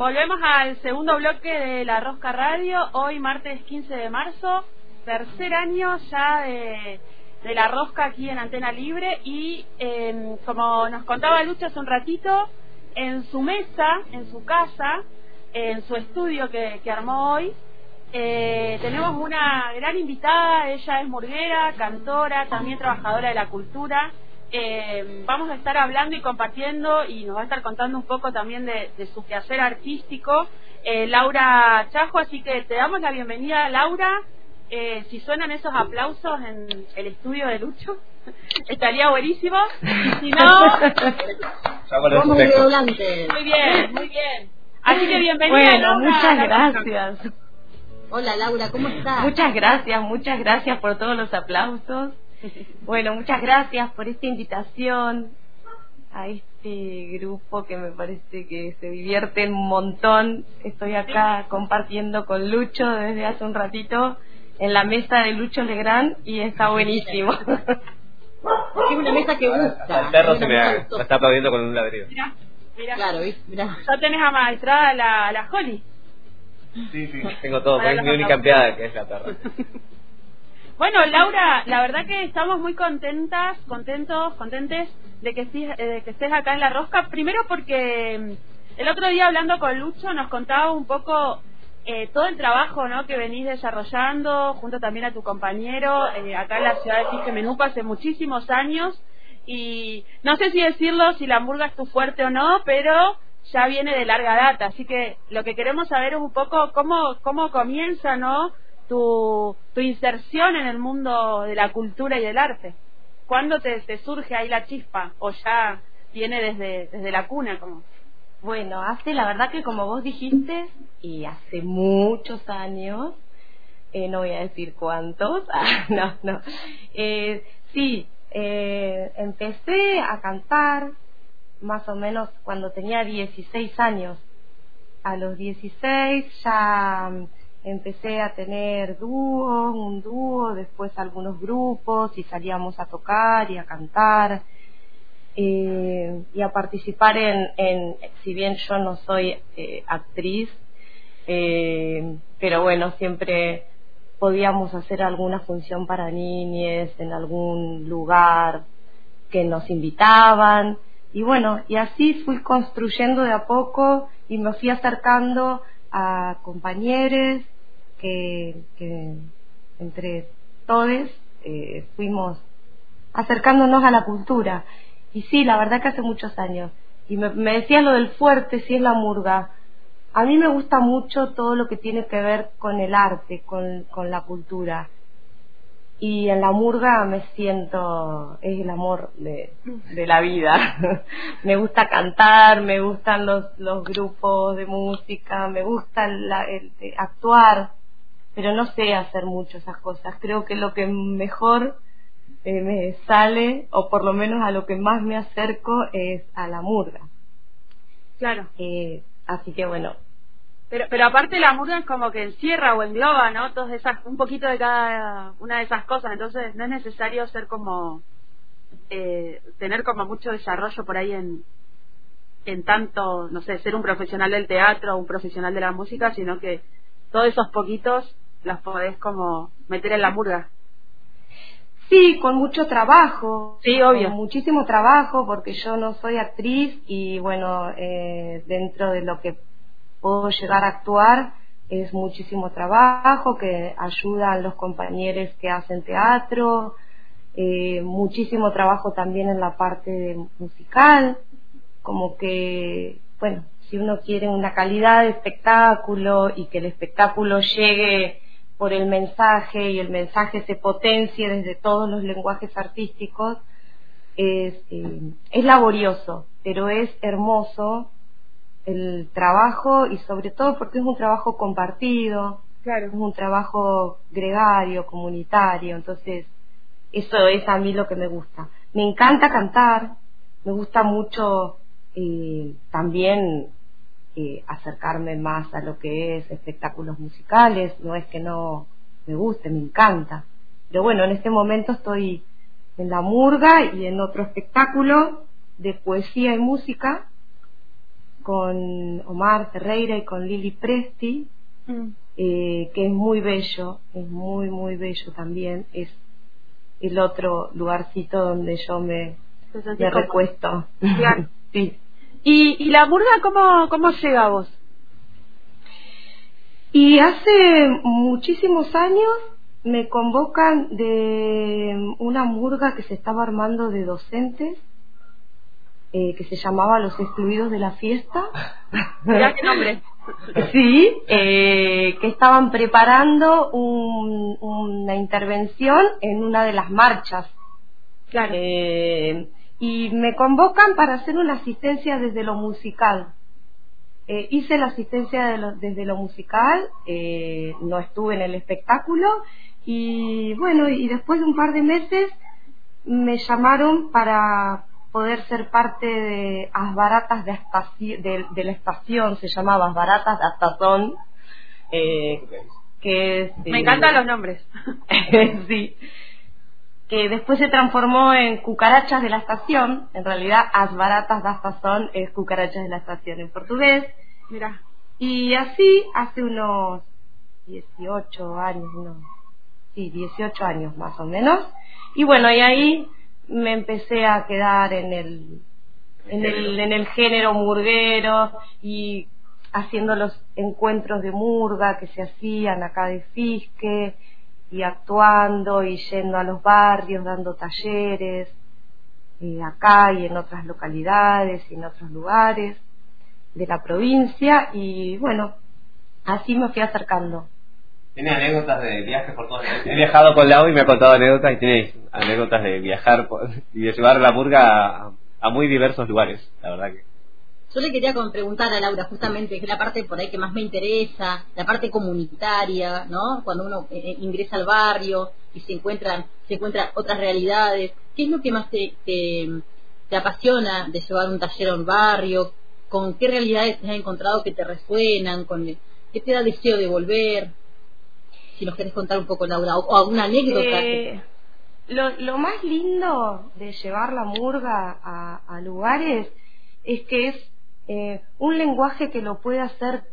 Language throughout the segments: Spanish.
volvemos al segundo bloque de La Rosca Radio, hoy martes 15 de marzo, tercer año ya de, La Rosca aquí en Antena Libre. Y em, como nos contaba Lucha hace un ratito, en su mesa, en su casa, en su estudio que, armó hoy, eh, tenemos una gran invitada, ella es murguera, cantora, también trabajadora de la cultura eh, vamos a estar hablando y compartiendo y nos va a estar contando un poco también de, su quehacer artístico eh, Laura Chajo, así que te damos la bienvenida Laura. Eh, si suenan esos aplausos en el estudio de Lucho, estaría buenísimo. Y si no, vamos Muy bien, muy bien. Así que bienvenida. Bueno, muchas gracias. Hola Laura, ¿cómo estás? Muchas gracias, muchas gracias por todos los aplausos. Bueno, muchas gracias por esta invitación a este grupo que me parece que se divierte un montón. Estoy acá compartiendo con Lucho desde hace un ratito en la mesa de Lucho Legrand y está buenísimo. Es una mesa que gusta. El perro se me, está aplaudiendo con un ladrillo. Mira, mira. Claro, mira. Ya tenés amaestrada la, la Holly. Sí, sí. Tengo todo. Es mi única empleada que es la perra. Bueno, Laura, la verdad que estamos muy contentas, contentos, contentes de que, estés, de que estés acá en La Rosca. Primero porque mm, el otro día hablando con Lucho nos contaba un poco eh, todo el trabajo ¿no? que venís desarrollando junto también a tu compañero eh, acá en la ciudad de Fijemenupa hace muchísimos años y no sé si decirlo si la murga es tu fuerte o no, pero ya viene de larga data, así que lo que queremos saber es un poco cómo, cómo comienza, ¿no? Tu, tu inserción en el mundo de la cultura y del arte? ¿Cuándo te, te surge ahí la chispa o ya viene desde, desde la cuna? como Bueno, hace la verdad que como vos dijiste, y hace muchos años, eh, no voy a decir cuántos, ah, no, no, eh, sí, eh, empecé a cantar más o menos cuando tenía 16 años. A los 16 ya empecé a tener dúos, un dúo, después algunos grupos y salíamos a tocar y a cantar eh, y a participar en, en, si bien yo no soy eh, actriz, eh, pero bueno, siempre podíamos hacer alguna función para niñes en algún lugar que nos invitaban y bueno, y así fui construyendo de a poco y me fui acercando a compañeros que, entre todos eh, fuimos acercándonos a la cultura. Y sí, la verdad que hace muchos años. Y me, me lo del fuerte, si es la murga. A mí me gusta mucho todo lo que tiene que ver con el arte, con, con la cultura y en la murga me siento, es el amor de, de la vida. me gusta cantar, me gustan los, los grupos de música, me gusta la, el, actuar, pero no sé hacer mucho esas cosas. Creo que lo que mejor eh, me sale, o por lo menos a lo que más me acerco, es a la murga. Claro. Eh, así que bueno, pero, pero aparte la murga es como que encierra o engloba, ¿no? Todas esas, un poquito de cada una de esas cosas. Entonces no es necesario ser como, eh, tener como mucho desarrollo por ahí en, en tanto, no sé, ser un profesional del teatro un profesional de la música, sino que todos esos poquitos los podés como meter en la murga. Sí, con mucho trabajo. Sí, obvio. Con muchísimo trabajo, porque yo no soy actriz y bueno, eh, dentro de lo que puedo llegar a actuar es muchísimo trabajo que ayudan los compañeros que hacen teatro, eh, muchísimo trabajo también en la parte musical, como que, bueno, si uno quiere una calidad de espectáculo y que el espectáculo llegue por el mensaje y el mensaje se potencie desde todos los lenguajes artísticos, es, eh, es laborioso, pero es hermoso el trabajo y sobre todo porque es un trabajo compartido, claro. es un trabajo gregario, comunitario, entonces eso es a mí lo que me gusta. Me encanta cantar, me gusta mucho eh, también eh, acercarme más a lo que es espectáculos musicales, no es que no me guste, me encanta. Pero bueno, en este momento estoy en la murga y en otro espectáculo de poesía y música con Omar Ferreira y con Lili Presti, mm. eh, que es muy bello, es muy, muy bello también. Es el otro lugarcito donde yo me, me recuesto. sí. ¿Y, ¿Y la murga cómo, cómo llega a vos? Y hace muchísimos años me convocan de una murga que se estaba armando de docentes eh, que se llamaba Los Excluidos de la Fiesta. Mira qué nombre. sí, eh, que estaban preparando una intervención en una de las marchas. Claro. Eh, y me convocan para hacer una asistencia desde lo musical. hice la asistencia desde lo musical, no estuve en el espectáculo y bueno, y después de un par de meses me llamaron para poder ser parte de Asbaratas de, de, la estación, se llamaba Asbaratas de Astazón, eh, que Me encantan los nombres. sí. Que después se transformó en Cucarachas de la Estación, en realidad Asbaratas de Astazón es Cucarachas de la Estación en portugués. Mira. Y así hace unos 18 años, no, sí, 18 años más o menos. Y bueno, y ahí me empecé a quedar en el, en el, en el género murguero y haciendo los encuentros de murga que se hacían acá de Fisque y actuando y yendo a los barrios, dando talleres eh, acá y en otras localidades y en otros lugares de la provincia y bueno, así me fui acercando. Tiene anécdotas de viajes por todos He viajado con Lau y me ha contado anécdotas y tiene anécdotas de viajar y de llevar la murga a, muy diversos lugares, la verdad que. Yo le quería preguntar a Laura justamente, que es la parte por ahí que más me interesa, la parte comunitaria, ¿no? Cuando uno eh, eh, ingresa al barrio y se encuentran, se encuentran otras realidades. ¿Qué es lo que más te, te, apasiona de llevar un taller a un barrio? ¿Con qué realidades te has encontrado que te resuenan? ¿Con qué te da deseo de volver? Si nos querés contar un poco, Laura, o, alguna anécdota. Eh, lo, más lindo de llevar la murga a, lugares es que es eh, un lenguaje que lo puede hacer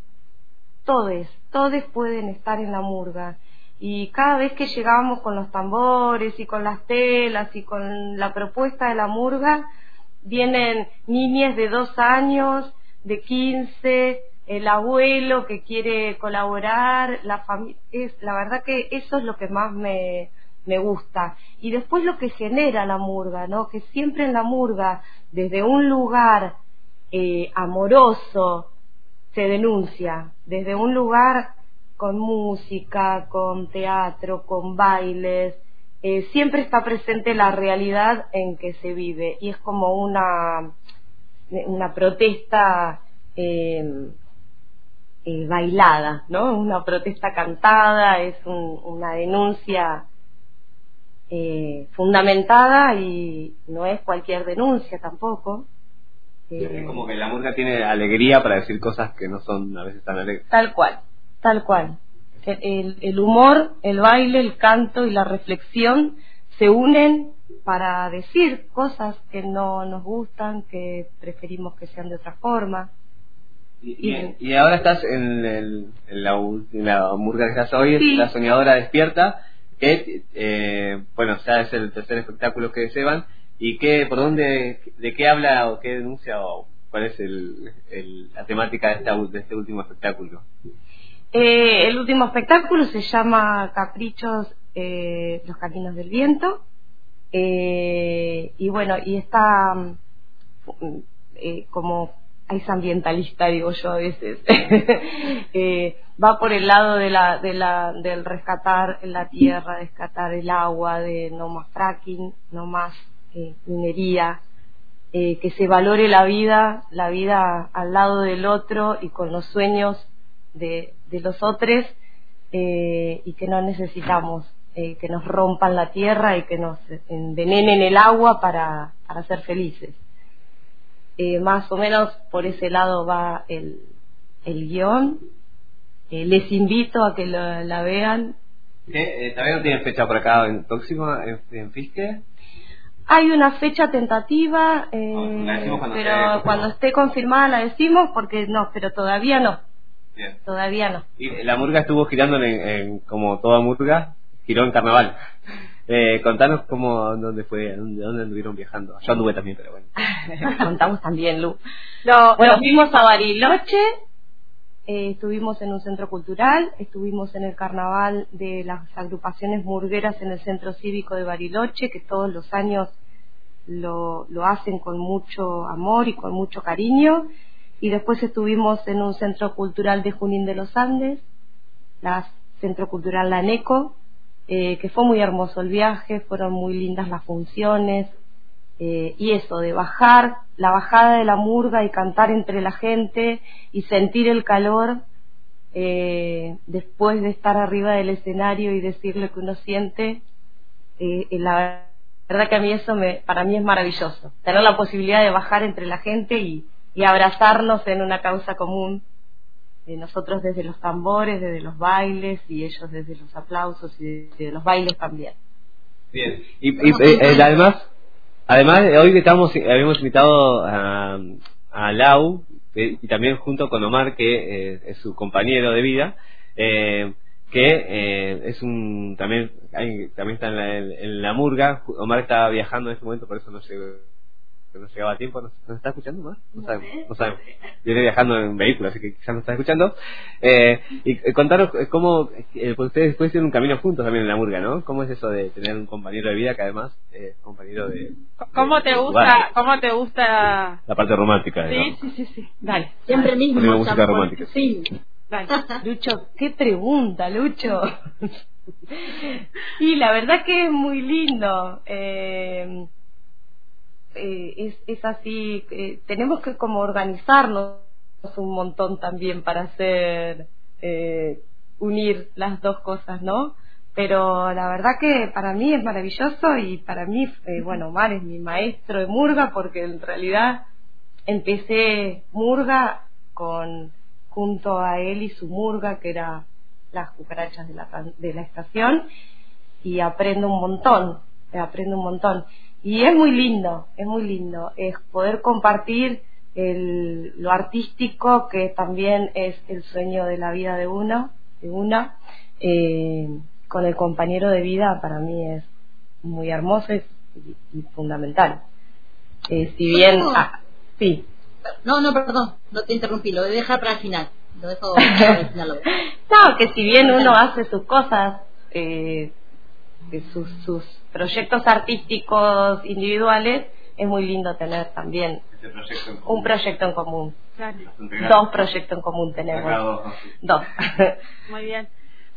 todos, todos pueden estar en la murga. Y cada vez que llegamos con los tambores y con las telas y con la propuesta de la murga, vienen niñas de dos años, de quince, el abuelo que quiere colaborar, la familia, es la verdad que eso es lo que más me, me gusta. Y después lo que genera la murga, ¿no? Que siempre en la murga, desde un lugar eh, amoroso, se denuncia, desde un lugar con música, con teatro, con bailes, eh, siempre está presente la realidad en que se vive y es como una, una protesta eh, eh, bailada, ¿no? Una protesta cantada, es una denuncia eh, fundamentada y no es cualquier denuncia tampoco. es como que la música tiene alegría para decir cosas que no son a veces tan alegres. Tal cual, tal cual. El, el humor, el baile, el canto y la reflexión se unen para decir cosas que no nos gustan, que preferimos que sean de otra forma. Y, ahora estás en, el, en, la, murga que estás hoy, La Soñadora Despierta, que, eh, bueno, ya es el tercer espectáculo que se van. ¿Y qué, por dónde, de qué habla o qué denuncia o cuál es el, la temática de, esta, de este último espectáculo? Eh, el último espectáculo se llama Caprichos, eh, los caminos del viento. y bueno, y está mm, como es ambientalista, digo yo a veces, eh, va por el lado de la, de la, del rescatar la tierra, rescatar el agua, de no más fracking, no más eh, minería, eh, que se valore la vida, la vida al lado del otro y con los sueños de, de los otros y que no necesitamos que nos rompan la tierra y que nos envenenen el agua para, para ser felices. Eh, más o menos por ese lado va el, el guion. Eh, les invito a que la vean. Eh, ¿También no tiene fecha por acá en próximo, en, Fisque? hay una fecha tentativa, eh, pero cuando esté confirmada la decimos porque no, pero todavía no. Todavía no. Y la murga estuvo girando en, como toda murga, giró en carnaval. Eh, contanos cómo, dónde fue, dónde, dónde anduvieron viajando. Yo anduve también, pero bueno. Contamos también, Lu. bueno, fuimos a Bariloche, eh, estuvimos en un centro cultural, estuvimos en el carnaval de las agrupaciones murgueras en el centro cívico de Bariloche, que todos los años lo, lo hacen con mucho amor y con mucho cariño y después estuvimos en un centro cultural de Junín de los Andes, la Centro Cultural Laneco, eh, que fue muy hermoso el viaje, fueron muy lindas las funciones, eh, y eso, de bajar, la bajada de la murga y cantar entre la gente y sentir el calor eh, después de estar arriba del escenario y decir lo que uno siente, la verdad que a mí eso me, para mí es maravilloso, tener la posibilidad de bajar entre la gente y abrazarnos en una causa común, eh, nosotros desde los tambores, desde los bailes y ellos desde los aplausos y desde los bailes también. Bien, y, eh, además, además hoy estamos, habíamos invitado a, a Lau y también junto con Omar, que eh, es su compañero de vida, que es un también también está en la, en la, murga. Omar está viajando en este momento, por eso no sé no llegaba a tiempo, ¿nos, está escuchando más? No, sabemos, no sabemos. Viene viajando en vehículo, así que quizás no está escuchando. Eh, y eh, contaros eh, cómo, eh, pues ustedes después tienen un camino juntos también en la murga, ¿no? ¿Cómo es eso de tener un compañero de vida que además es compañero de... ¿Cómo te gusta, cómo te gusta... La parte romántica, Sí, sí, sí, sí. Dale. Siempre mismo. música romántica. Sí. Dale. Lucho, qué pregunta, Lucho. y la verdad que es muy lindo. Eh, eh, es, es así, eh, tenemos que como organizarnos un montón también para hacer, eh, unir las dos cosas, ¿no? Pero la verdad que para mí es maravilloso y para mí, bueno, Omar es mi maestro de Murga porque en realidad empecé Murga con, junto a él y su Murga, que era las cucarachas de la, de la estación, y aprendo un montón, aprendo un montón. Y es muy lindo, es muy lindo, es poder compartir el, lo artístico que también es el sueño de la vida de uno, de una, eh, con el compañero de vida para mí es muy hermoso y, fundamental. Eh, si bien, ah, sí. No, no, perdón, no te interrumpí, lo voy a dejar para el final. Lo dejo para el final. no, que si bien uno hace sus cosas, eh, sus, sus proyectos artísticos individuales, es muy lindo tener también un proyecto en común. Dos proyectos en común tenemos. Dos. Muy bien.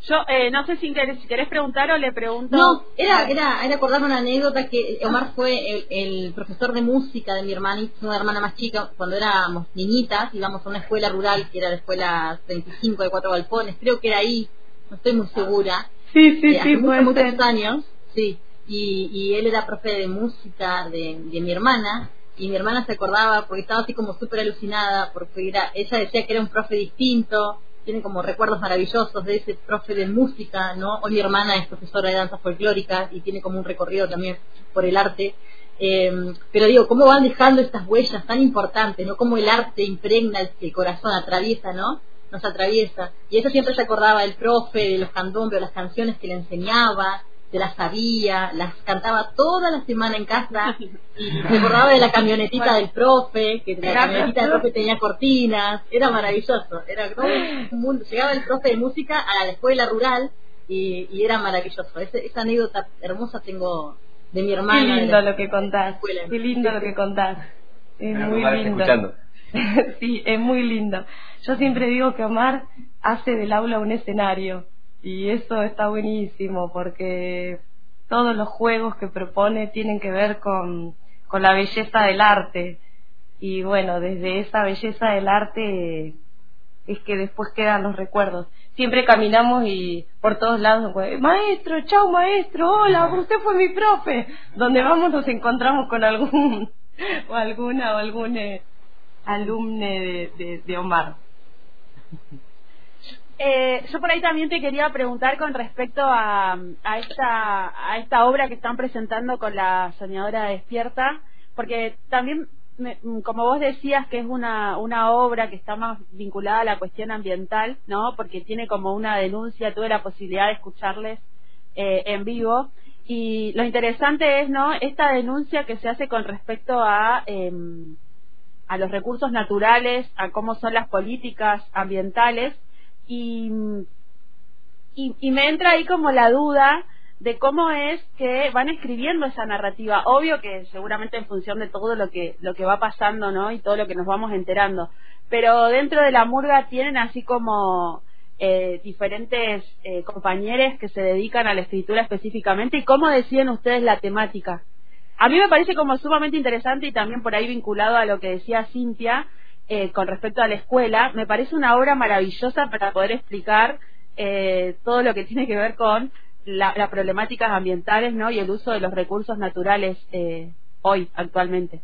Yo eh, no sé si querés, si querés preguntar o le pregunto. No, era, era, era acordarme una anécdota que Omar fue el, profesor de música de mi hermana, una hermana más chica, cuando éramos niñitas, íbamos a una escuela rural que era la escuela 35 de Cuatro Galpones, creo que era ahí, no estoy muy segura. Sí, sí, eh, sí, muchos años, sí y, y él era profe de música de, de mi hermana y mi hermana se acordaba porque estaba así como súper alucinada porque era, ella decía que era un profe distinto tiene como recuerdos maravillosos de ese profe de música, ¿no? Hoy mi hermana es profesora de danza folclórica y tiene como un recorrido también por el arte. Eh, pero digo, ¿cómo van dejando estas huellas tan importantes, ¿no? Cómo el arte impregna el, corazón, atraviesa, ¿no? Nos atraviesa. Y eso siempre se acordaba del profe, de los candombres, las canciones que le enseñaba, se las sabía, las cantaba toda la semana en casa y me acordaba de la camionetita del profe, que la camionetita del profe tenía cortinas, era maravilloso, era como un mundo. llegaba el profe de música a la escuela rural y, y era maravilloso. esa anécdota hermosa tengo de mi hermana. Qué lindo lo que contás, qué lindo lo que contás, es muy lindo. sí, es muy lindo. Yo siempre digo que Omar hace del aula un escenario y eso está buenísimo porque todos los juegos que propone tienen que ver con, con la belleza del arte. Y bueno, desde esa belleza del arte es que después quedan los recuerdos. Siempre caminamos y por todos lados, maestro, chao maestro, hola, usted fue mi profe. Donde vamos nos encontramos con algún o alguna o algún eh, alumne de, de, Omar. eh, yo por ahí también te quería preguntar con respecto a, a, esta, a esta obra que están presentando con la soñadora despierta, porque también, como vos decías, que es una, una obra que está más vinculada a la cuestión ambiental, ¿no? Porque tiene como una denuncia, tuve la posibilidad de escucharles eh, en vivo. Y lo interesante es, ¿no? Esta denuncia que se hace con respecto a, em, a los recursos naturales, a cómo son las políticas ambientales y, me entra ahí como la duda de cómo es que van escribiendo esa narrativa. Obvio que seguramente en función de todo lo que, lo que va pasando, ¿no? Y todo lo que nos vamos enterando. Pero dentro de la murga tienen así como eh, diferentes eh, compañeros que se dedican a la escritura específicamente y cómo deciden ustedes la temática. A mí me parece como sumamente interesante y también por ahí vinculado a lo que decía Cintia, eh, con respecto a la escuela, me parece una obra maravillosa para poder explicar eh, todo lo que tiene que ver con las problemáticas ambientales ¿no? y el uso de los recursos naturales eh, hoy, actualmente.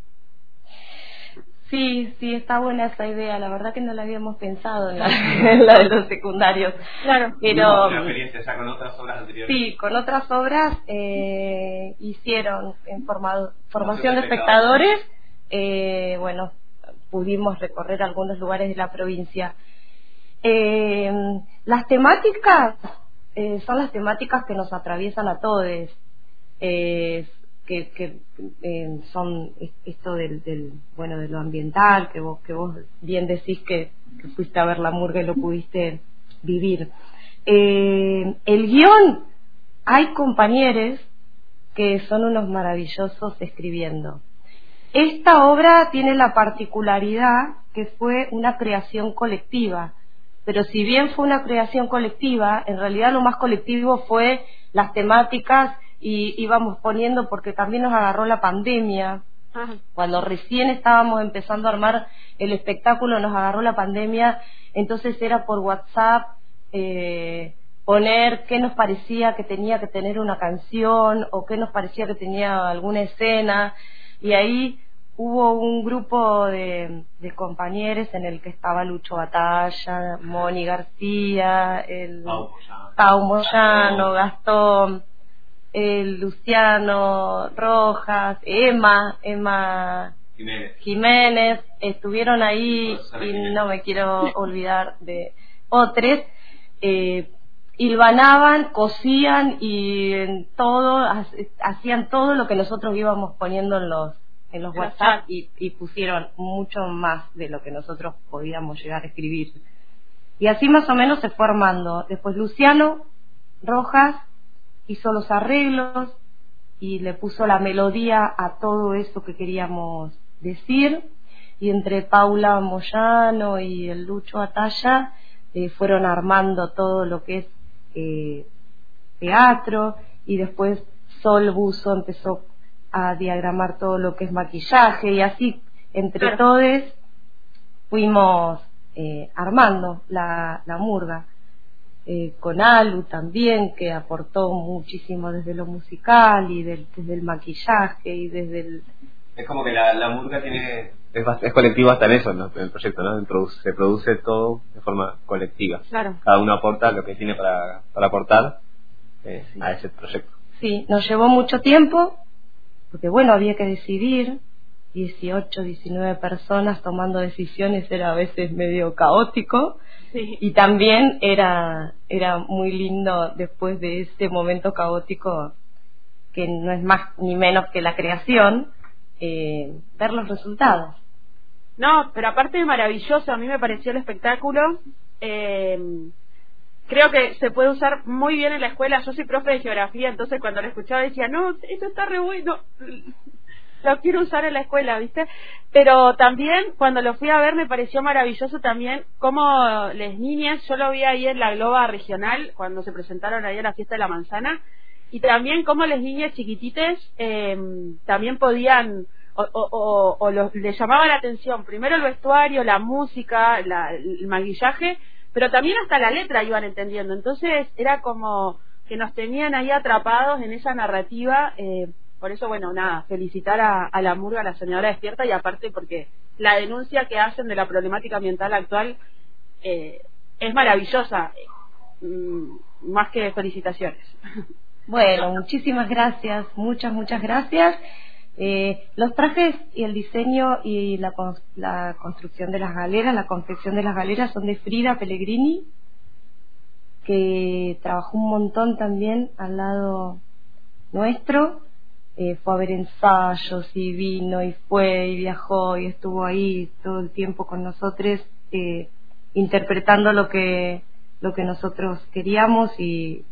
Sí, sí, está buena esa idea. La verdad que no la habíamos pensado en la, de los secundarios. Claro, pero. experiencia ya con otras obras anteriores? Sí, con otras obras hicieron en formación de espectadores. bueno, pudimos recorrer algunos lugares de la provincia. Eh, las temáticas eh, son las temáticas que nos atraviesan a todos, eh, que, son esto del, bueno de lo ambiental, que vos que vos bien decís que, fuiste a ver la murga y lo pudiste vivir. el guion hay compañeros que son unos maravillosos escribiendo. Esta obra tiene la particularidad que fue una creación colectiva, pero si bien fue una creación colectiva, en realidad lo más colectivo fue las temáticas y íbamos poniendo porque también nos agarró la pandemia. Cuando recién estábamos empezando a armar el espectáculo, nos agarró la pandemia, entonces era por WhatsApp eh, poner qué nos parecía que tenía que tener una canción o qué nos parecía que tenía alguna escena. Y ahí hubo un grupo de, compañeros en el que estaba Lucho Batalla, Moni García, el Pau Moyano, Gastón, el Luciano Rojas, Emma, Emma Jiménez. estuvieron ahí y no me quiero olvidar de otros. Eh, hilvanaban, cosían y en todo, hacían todo lo que nosotros íbamos poniendo en los en los WhatsApp y, pusieron mucho más de lo que nosotros podíamos llegar a escribir. Y así más o menos se fue armando. Después Luciano Rojas hizo los arreglos y le puso la melodía a todo eso que queríamos decir. Y entre Paula Moyano y el Lucho Atalla eh, fueron armando todo lo que es eh, teatro y después Sol Buzo empezó a diagramar todo lo que es maquillaje y así entre todos fuimos eh, armando la, la murga. Eh, con Alu también, que aportó muchísimo desde lo musical y desde el maquillaje y desde el... Es como que la, la murga tiene... Es, es colectivo hasta en eso, en el proyecto, ¿no? se produce todo de forma colectiva. Claro. Cada uno aporta lo que tiene para, para aportar eh, a ese proyecto. Sí, nos llevó mucho tiempo, porque bueno, había que decidir, 18, 19 personas tomando decisiones era a veces medio caótico y también era, era muy lindo después de ese momento caótico que no es más ni menos que la creación, eh, ver los resultados. No, pero aparte de maravilloso, a mí me pareció el espectáculo. Eh, creo que se puede usar muy bien en la escuela. Yo soy profe de geografía, entonces cuando lo escuchaba decía, no, esto está re bueno, lo quiero usar en la escuela, ¿viste? Pero también cuando lo fui a ver me pareció maravilloso también cómo las niñas, yo lo vi ahí en la Globa Regional, cuando se presentaron ahí a la fiesta de la manzana, y también cómo las niñas chiquitites eh, también podían o, o, o, les llamaba la atención primero el vestuario, la música, el maquillaje pero también hasta la letra iban entendiendo. Entonces era como que nos tenían ahí atrapados en esa narrativa. Eh, por eso, bueno, nada, felicitar a, la murga, a la soñadora despierta y aparte porque la denuncia que hacen de la problemática ambiental actual eh, es maravillosa. Mm, más que felicitaciones. Bueno, muchísimas gracias, muchas, muchas gracias. Eh, los trajes y el diseño y la, la, construcción de las galeras, la confección de las galeras son de Frida Pellegrini, que trabajó un montón también al lado nuestro. Eh, fue a ver ensayos y vino y fue y viajó y estuvo ahí todo el tiempo con nosotros eh, interpretando lo que lo que nosotros queríamos y,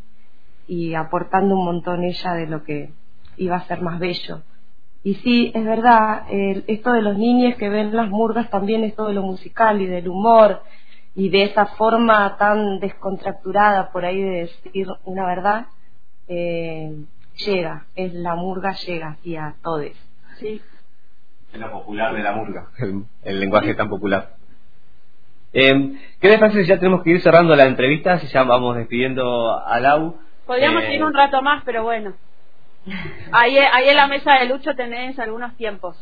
y aportando un montón ella de lo que iba a ser más bello. Y sí, es verdad, esto de los niños que ven las murgas también es todo lo musical y del humor y de esa forma tan descontracturada por ahí de decir una verdad, eh, llega, es la murga llega así a todos. Sí. Es lo popular de la murga, el lenguaje tan popular. Eh, ¿Qué les parece si ya tenemos que ir cerrando la entrevista? Si ya vamos despidiendo a Lau. Podríamos eh, ir un rato más, pero bueno. Ahí, ahí en la mesa de Lucho tenés algunos tiempos.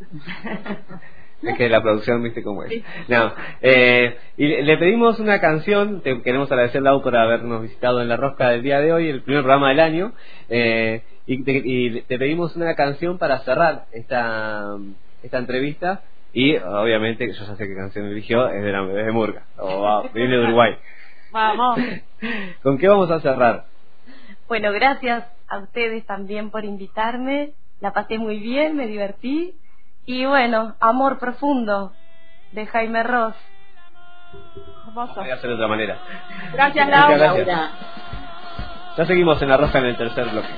Es que la producción, viste cómo es. No, eh, y le pedimos una canción, te queremos agradecer Lau por habernos visitado en la rosca del día de hoy, el primer programa del año, eh, y, te, y, te, pedimos una canción para cerrar esta, esta entrevista y obviamente, yo ya sé qué canción eligió, es de, la, de Murga, o viene de Uruguay. Vamos. ¿Con qué vamos a cerrar? Bueno, gracias a ustedes también por invitarme. La pasé muy bien, me divertí. Y bueno, Amor Profundo de Jaime Ross. Voy a hacer de otra manera. Gracias, Laura. Ya seguimos en la roja en el tercer bloque.